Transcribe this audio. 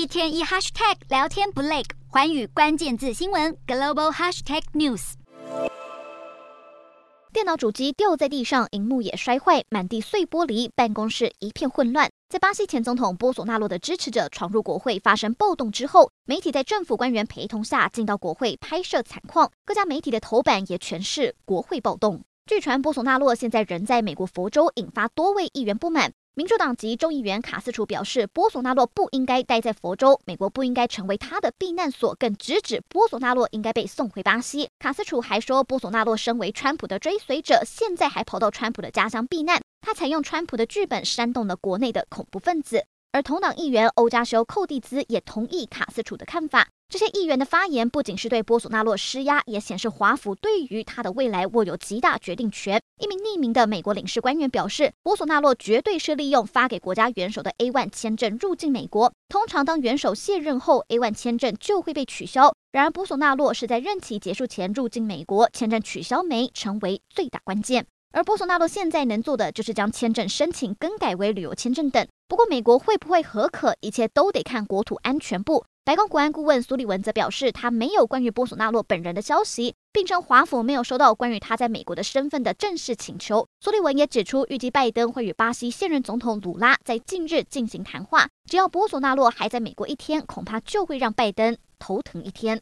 一天一 hashtag 聊天不累，寰宇关键字新闻 global hashtag news。电脑主机掉在地上，荧幕也摔坏，满地碎玻璃，办公室一片混乱。在巴西前总统波索纳洛的支持者闯入国会发生暴动之后，媒体在政府官员陪同下进到国会拍摄惨况，各家媒体的头版也全是国会暴动。据传，波索纳洛现在人在美国佛州，引发多位议员不满。民主党籍众议员卡斯楚表示，波索纳洛不应该待在佛州，美国不应该成为他的避难所，更直指波索纳洛应该被送回巴西。卡斯楚还说，波索纳洛身为川普的追随者，现在还跑到川普的家乡避难，他采用川普的剧本煽动了国内的恐怖分子。而同党议员欧加修·寇蒂兹也同意卡斯楚的看法。这些议员的发言不仅是对波索纳洛施压，也显示华府对于他的未来握有极大决定权。一名匿名的美国领事官员表示，波索纳洛绝对是利用发给国家元首的 A1 签证入境美国。通常，当元首卸任后，A1 签证就会被取消。然而，波索纳洛是在任期结束前入境美国，签证取消没成为最大关键。而波索纳洛现在能做的就是将签证申请更改为旅游签证等。不过，美国会不会核可，一切都得看国土安全部。白宫国安顾问苏利文则表示，他没有关于波索纳洛本人的消息，并称华府没有收到关于他在美国的身份的正式请求。苏利文也指出，预计拜登会与巴西现任总统鲁拉在近日进行谈话。只要波索纳洛还在美国一天，恐怕就会让拜登头疼一天。